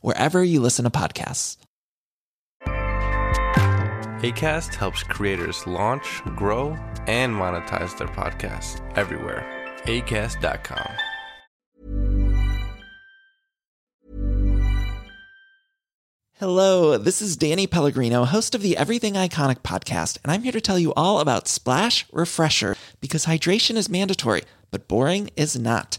wherever you listen to podcasts. ACAST helps creators launch, grow, and monetize their podcasts everywhere. ACAST.com. Hello, this is Danny Pellegrino, host of the Everything Iconic podcast, and I'm here to tell you all about Splash Refresher because hydration is mandatory, but boring is not.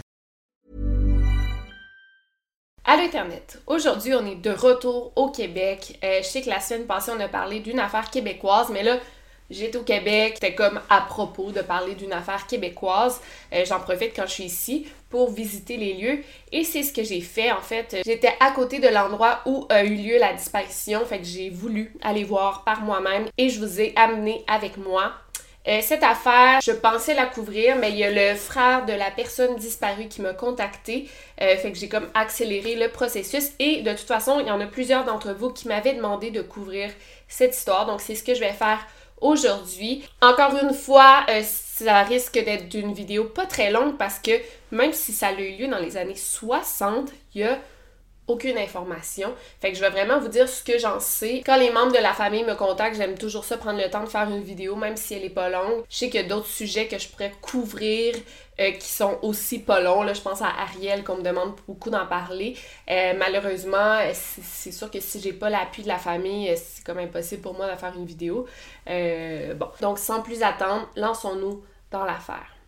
Allô Internet, aujourd'hui on est de retour au Québec. Euh, je sais que la semaine passée on a parlé d'une affaire québécoise, mais là j'étais au Québec, c'était comme à propos de parler d'une affaire québécoise. Euh, J'en profite quand je suis ici pour visiter les lieux et c'est ce que j'ai fait en fait. J'étais à côté de l'endroit où a eu lieu la disparition, fait que j'ai voulu aller voir par moi-même et je vous ai amené avec moi. Euh, cette affaire, je pensais la couvrir, mais il y a le frère de la personne disparue qui m'a contacté. Euh, fait que j'ai comme accéléré le processus. Et de toute façon, il y en a plusieurs d'entre vous qui m'avaient demandé de couvrir cette histoire. Donc c'est ce que je vais faire aujourd'hui. Encore une fois, euh, ça risque d'être d'une vidéo pas très longue parce que même si ça a eu lieu dans les années 60, il y a aucune information. Fait que je vais vraiment vous dire ce que j'en sais. Quand les membres de la famille me contactent, j'aime toujours ça prendre le temps de faire une vidéo, même si elle est pas longue. Je sais qu'il y a d'autres sujets que je pourrais couvrir euh, qui sont aussi pas longs. Là, je pense à Ariel qu'on me demande beaucoup d'en parler. Euh, malheureusement, c'est sûr que si j'ai pas l'appui de la famille, euh, c'est comme impossible pour moi de faire une vidéo. bon, donc sans plus attendre, lançons-nous dans l'affaire.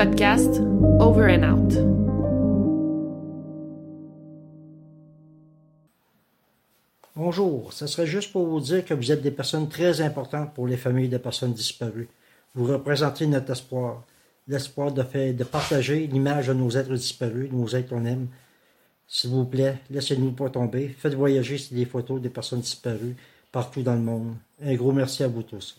Podcast Over and Out. Bonjour, ce serait juste pour vous dire que vous êtes des personnes très importantes pour les familles de personnes disparues. Vous représentez notre espoir, l'espoir de, faire, de partager l'image de nos êtres disparus, de nos êtres qu'on aime. S'il vous plaît, laissez-nous pas tomber. Faites voyager des photos des personnes disparues partout dans le monde. Un gros merci à vous tous.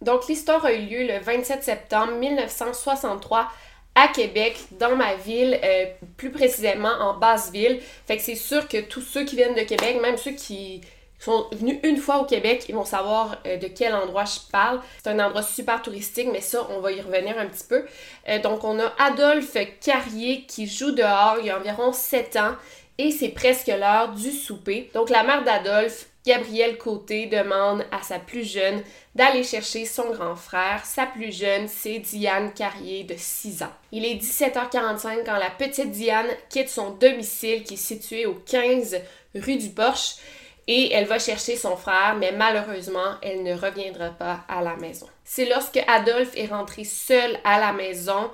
Donc, l'histoire a eu lieu le 27 septembre 1963 à Québec, dans ma ville, euh, plus précisément en Basse-Ville. Fait que c'est sûr que tous ceux qui viennent de Québec, même ceux qui sont venus une fois au Québec, ils vont savoir euh, de quel endroit je parle. C'est un endroit super touristique, mais ça, on va y revenir un petit peu. Euh, donc, on a Adolphe Carrier qui joue dehors, il y a environ 7 ans, et c'est presque l'heure du souper. Donc, la mère d'Adolphe Gabrielle Côté demande à sa plus jeune d'aller chercher son grand frère. Sa plus jeune, c'est Diane Carrier de 6 ans. Il est 17h45 quand la petite Diane quitte son domicile qui est situé au 15 rue du Porche et elle va chercher son frère, mais malheureusement, elle ne reviendra pas à la maison. C'est lorsque Adolphe est rentré seul à la maison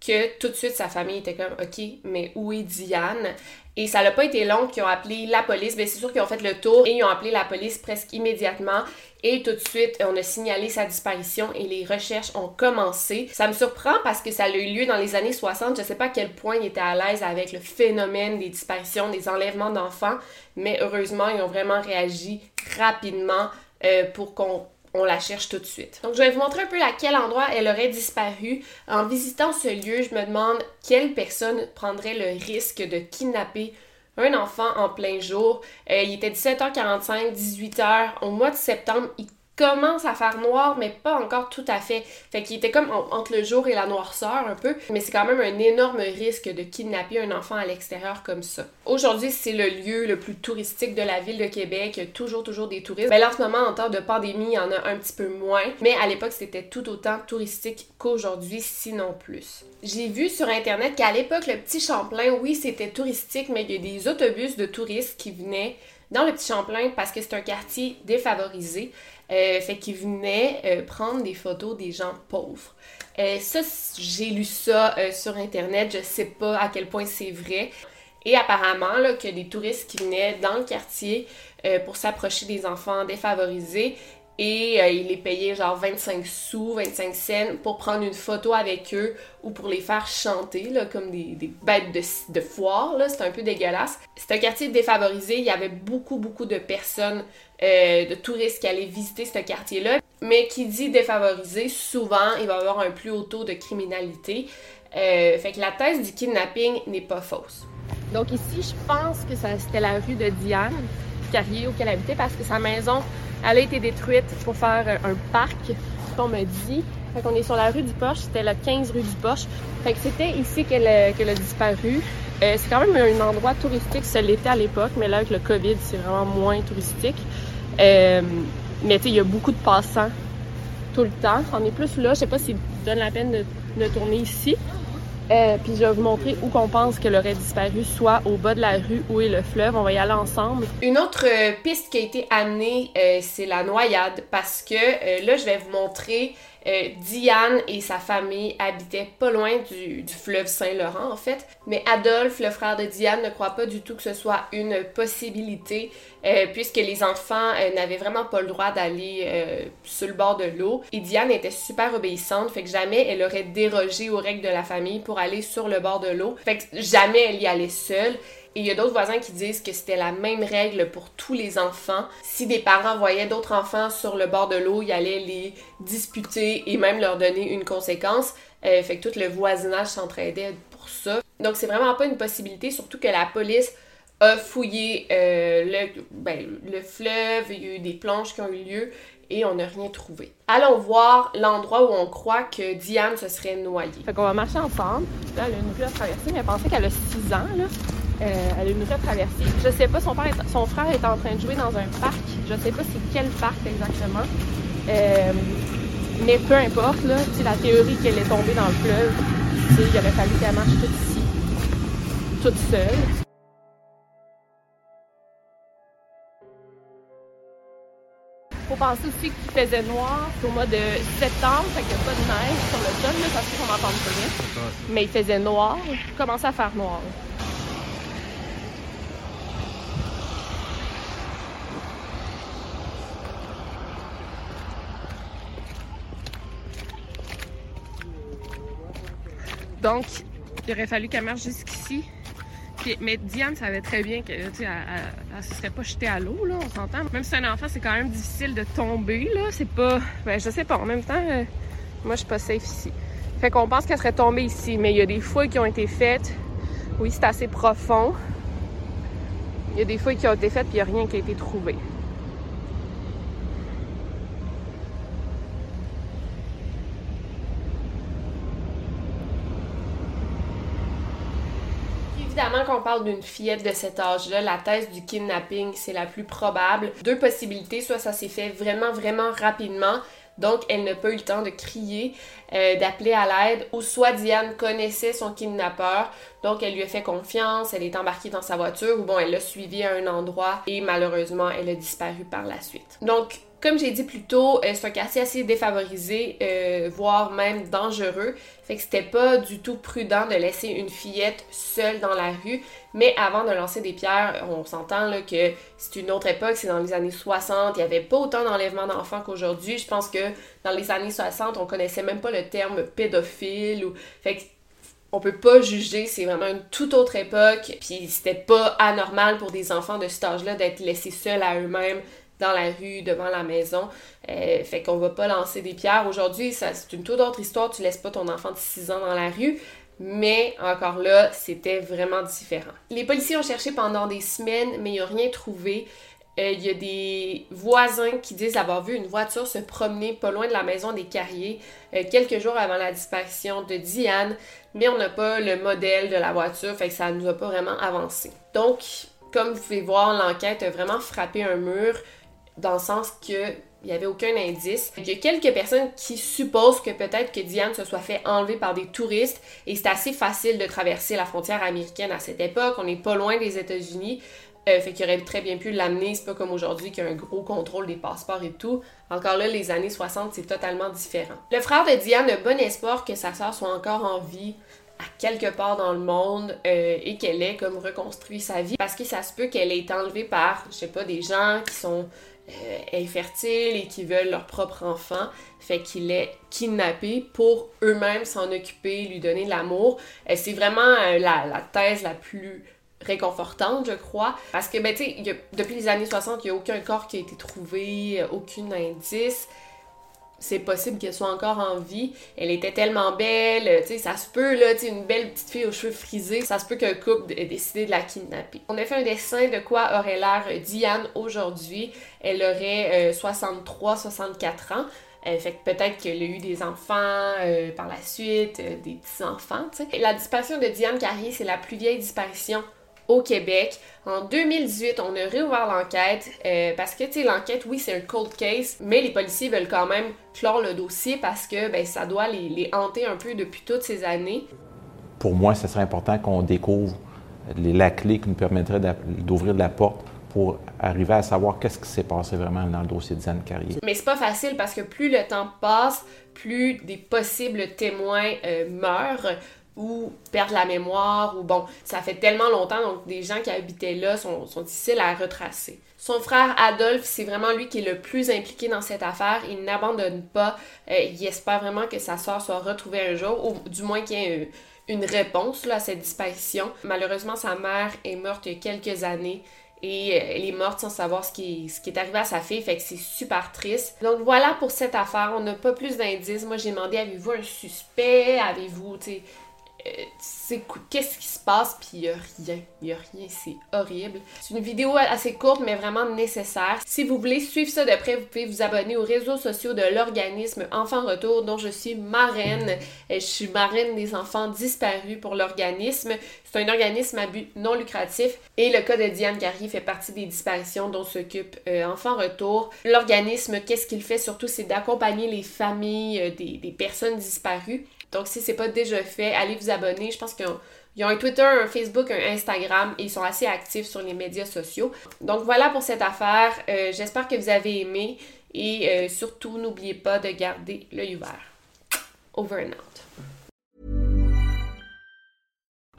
que tout de suite sa famille était comme OK, mais où est Diane? Et ça n'a pas été long qu'ils ont appelé la police. mais ben, c'est sûr qu'ils ont fait le tour et ils ont appelé la police presque immédiatement. Et tout de suite, on a signalé sa disparition et les recherches ont commencé. Ça me surprend parce que ça a eu lieu dans les années 60. Je sais pas à quel point ils étaient à l'aise avec le phénomène des disparitions, des enlèvements d'enfants, mais heureusement, ils ont vraiment réagi rapidement euh, pour qu'on on la cherche tout de suite. Donc, je vais vous montrer un peu à quel endroit elle aurait disparu. En visitant ce lieu, je me demande quelle personne prendrait le risque de kidnapper un enfant en plein jour. Euh, il était 17h45, 18h. Au mois de septembre, il commence à faire noir, mais pas encore tout à fait. Fait qu'il était comme entre le jour et la noirceur un peu, mais c'est quand même un énorme risque de kidnapper un enfant à l'extérieur comme ça. Aujourd'hui, c'est le lieu le plus touristique de la ville de Québec. Il y a toujours, toujours des touristes. Mais en ce moment, en temps de pandémie, il y en a un petit peu moins, mais à l'époque, c'était tout autant touristique qu'aujourd'hui, sinon plus. J'ai vu sur Internet qu'à l'époque, le Petit Champlain, oui, c'était touristique, mais il y a des autobus de touristes qui venaient dans le Petit Champlain parce que c'est un quartier défavorisé. Euh, fait qu'il venait euh, prendre des photos des gens pauvres. Euh, ça, j'ai lu ça sur Internet, je sais pas à quel point c'est vrai. Et apparemment, là, que des touristes qui venaient dans le quartier pour s'approcher des enfants défavorisés et euh, il les payait genre 25 sous, 25 cents pour prendre une photo avec eux ou pour les faire chanter, là, comme des, bêtes de, de foire, c'était un peu dégueulasse. C'est un quartier défavorisé, il y avait beaucoup, beaucoup de personnes, euh, de touristes qui allaient visiter ce quartier-là, mais qui dit défavorisé, souvent, il va y avoir un plus haut taux de criminalité. Euh, fait que la thèse du kidnapping n'est pas fausse. Donc ici, je pense que c'était la rue de Diane Carrier auquel elle habitait parce que sa maison elle a été détruite pour faire un parc, qu'on me dit. Fait qu'on est sur la rue du Poche, c'était la 15 rue du Poche. Fait que c'était ici qu'elle a, disparu. Euh, c'est quand même un endroit touristique, ça l'était à l'époque, mais là avec le COVID, c'est vraiment moins touristique. Euh, mais tu sais, il y a beaucoup de passants tout le temps. On est plus là, je sais pas s'il donne la peine de, de tourner ici. Euh, puis je vais vous montrer où qu'on pense qu'elle aurait disparu, soit au bas de la rue où est le fleuve. On va y aller ensemble. Une autre euh, piste qui a été amenée, euh, c'est la noyade, parce que là, je vais vous montrer euh, Diane et sa famille habitaient pas loin du, fleuve Saint-Laurent, en fait. Mais Adolphe, le frère de Diane, ne croit pas du tout que ce soit une possibilité, euh, puisque les enfants euh, n'avaient vraiment pas le droit d'aller sur le bord de l'eau. Et Diane était super obéissante, fait que jamais elle aurait dérogé aux règles de la famille pour aller sur le bord de l'eau. Fait que jamais elle y allait seule. Et il y a d'autres voisins qui disent que c'était la même règle pour tous les enfants. Si des parents voyaient d'autres enfants sur le bord de l'eau, ils allaient les disputer et même leur donner une conséquence. Euh, fait que tout le voisinage s'entraidait pour ça. Donc c'est vraiment pas une possibilité, surtout que la police a fouillé euh, le, ben, le fleuve, il y a eu des plonges qui ont eu lieu et on n'a rien trouvé. Allons voir l'endroit où on croit que Diane se serait noyée. Fait qu'on va marcher ensemble. Là, elle a une rue à traverser, mais elle pensait qu'elle a 6 ans, là. Euh, elle a une vraie traversée. Je sais pas, son, père son frère est en train de jouer dans un parc. Je sais pas c'est quel parc exactement. Euh, mais peu importe, là, la théorie qu'elle est tombée dans le fleuve, il aurait fallu qu'elle marche toute ici, toute seule. Faut penser aussi qu'il faisait noir au mois de septembre, fait qu'il n'y a pas de neige sur le sol, là, parce qu'on n'entend pas rien. Mais il faisait noir, il commençait à faire noir. Donc, il aurait fallu qu'elle marche jusqu'ici. mais Diane savait très bien qu'elle ne se serait pas jetée à l'eau, là, on s'entend. Même si c'est un enfant, c'est quand même difficile de tomber, là. C'est pas. Ben, je sais pas. En même temps, euh, moi, je suis pas safe ici. Fait qu'on pense qu'elle serait tombée ici, mais il y a des fouilles qui ont été faites. Oui, c'est assez profond. Il y a des fouilles qui ont été faites, puis il n'y a rien qui a été trouvé. Quand on parle d'une fillette de cet âge-là, la thèse du kidnapping, c'est la plus probable. Deux possibilités, soit ça s'est fait vraiment, vraiment rapidement, donc elle n'a pas eu le temps de crier, euh, d'appeler à l'aide, ou soit Diane connaissait son kidnappeur, donc elle lui a fait confiance, elle est embarquée dans sa voiture, ou bon, elle l'a suivi à un endroit, et malheureusement, elle a disparu par la suite. Donc, comme j'ai dit plus tôt, euh, c'est un quartier assez défavorisé, euh, voire même dangereux. Fait que c'était pas du tout prudent de laisser une fillette seule dans la rue. Mais avant de lancer des pierres, on s'entend là que c'est une autre époque, c'est dans les années 60. Il y avait pas autant d'enlèvements d'enfants qu'aujourd'hui. Je pense que dans les années 60, on connaissait même pas le terme pédophile. Fait que on peut pas juger, c'est vraiment une toute autre époque, puis c'était pas anormal pour des enfants de cet âge-là d'être laissés seuls à eux-mêmes dans la rue, devant la maison. Euh, fait qu'on va pas lancer des pierres. Aujourd'hui, c'est une toute autre histoire. Tu laisses pas ton enfant de 6 ans dans la rue. Mais encore là, c'était vraiment différent. Les policiers ont cherché pendant des semaines, mais ils n'ont rien trouvé. Euh, il y a des voisins qui disent avoir vu une voiture se promener pas loin de la maison des Carriers euh, quelques jours avant la disparition de Diane, mais on n'a pas le modèle de la voiture, fait que ça nous a pas vraiment avancé. Donc, comme vous pouvez voir, l'enquête a vraiment frappé un mur dans le sens que il n'y avait aucun indice. Il y a quelques personnes qui supposent que peut-être que Diane se soit fait enlever par des touristes et c'est assez facile de traverser la frontière américaine à cette époque. On n'est pas loin des États-Unis. Euh, fait qu'il aurait très bien pu l'amener. C'est pas comme aujourd'hui qu'il y a un gros contrôle des passeports et tout. Encore là, les années 60, c'est totalement différent. Le frère de Diane a bon espoir que sa sœur soit encore en vie à quelque part dans le monde euh, et qu'elle ait comme reconstruit sa vie parce que ça se peut qu'elle ait été enlevée par, je sais pas, des gens qui sont infertiles et qui veulent leur propre enfant. Fait qu'il est kidnappé pour eux-mêmes s'en occuper, lui donner de l'amour. Euh, c'est vraiment euh, la, thèse la plus réconfortante, je crois. Parce que, ben, tu sais, depuis les années 60, il n'y a aucun corps qui a été trouvé, aucun indice c'est possible qu'elle soit encore en vie. Elle était tellement belle, tu sais, ça se peut, là, tu une belle petite fille aux cheveux frisés, ça se peut qu'un couple ait décidé de la kidnapper. On a fait un dessin de quoi aurait l'air Diane aujourd'hui. Elle aurait 63, euh, 64 ans. Euh, fait que peut-être qu'elle a eu des enfants euh, par la suite, des petits-enfants. La disparition de Diane Carrier, c'est la plus vieille disparition au Québec. En 2018, on a réouvert l'enquête euh, parce que, tu sais, l'enquête, oui, c'est un cold case, mais les policiers veulent quand même clore le dossier parce que ben, ça doit les, hanter un peu depuis toutes ces années. Pour moi, ce serait important qu'on découvre la clé qui nous permettrait d'ouvrir la porte pour arriver à savoir qu'est-ce qui s'est passé vraiment dans le dossier de Diane Carrier. Mais c'est pas facile parce que plus le temps passe, plus des possibles témoins euh, meurent, ou perdre la mémoire, ou bon, ça fait tellement longtemps, donc des gens qui habitaient là sont, difficiles à retracer. Son frère Adolphe, c'est vraiment lui qui est le plus impliqué dans cette affaire. Il n'abandonne pas. Euh, il espère vraiment que sa soeur soit retrouvée un jour, ou du moins qu'il y ait une, réponse là, à cette disparition. Malheureusement, sa mère est morte il y a quelques années et euh, elle est morte sans savoir ce qui, ce qui est arrivé à sa fille, fait que c'est super triste. Donc voilà pour cette affaire, on n'a pas plus d'indices. Moi j'ai demandé avez-vous un suspect, avez-vous, qu'est-ce qui se passe, puis il n'y a rien. Il n'y a rien, c'est horrible. C'est une vidéo assez courte, mais vraiment nécessaire. Si vous voulez suivre ça de près, vous pouvez vous abonner aux réseaux sociaux de l'organisme Enfants Retour, dont je suis marraine. Euh, je suis marraine des enfants disparus pour l'organisme. C'est un organisme à but non lucratif et le cas de Diane Carrie fait partie des disparitions dont s'occupe euh, Enfants Retour. L'organisme, qu'est-ce qu'il fait surtout, c'est d'accompagner les familles des, des personnes disparues donc, si c'est pas déjà fait, allez vous abonner. Je pense qu'ils ont, un Twitter, un Facebook, un Instagram et ils sont assez actifs sur les médias sociaux. Donc, voilà pour cette affaire. Euh, j'espère que vous avez aimé et euh, surtout, n'oubliez pas de garder l'œil ouvert. Over and out.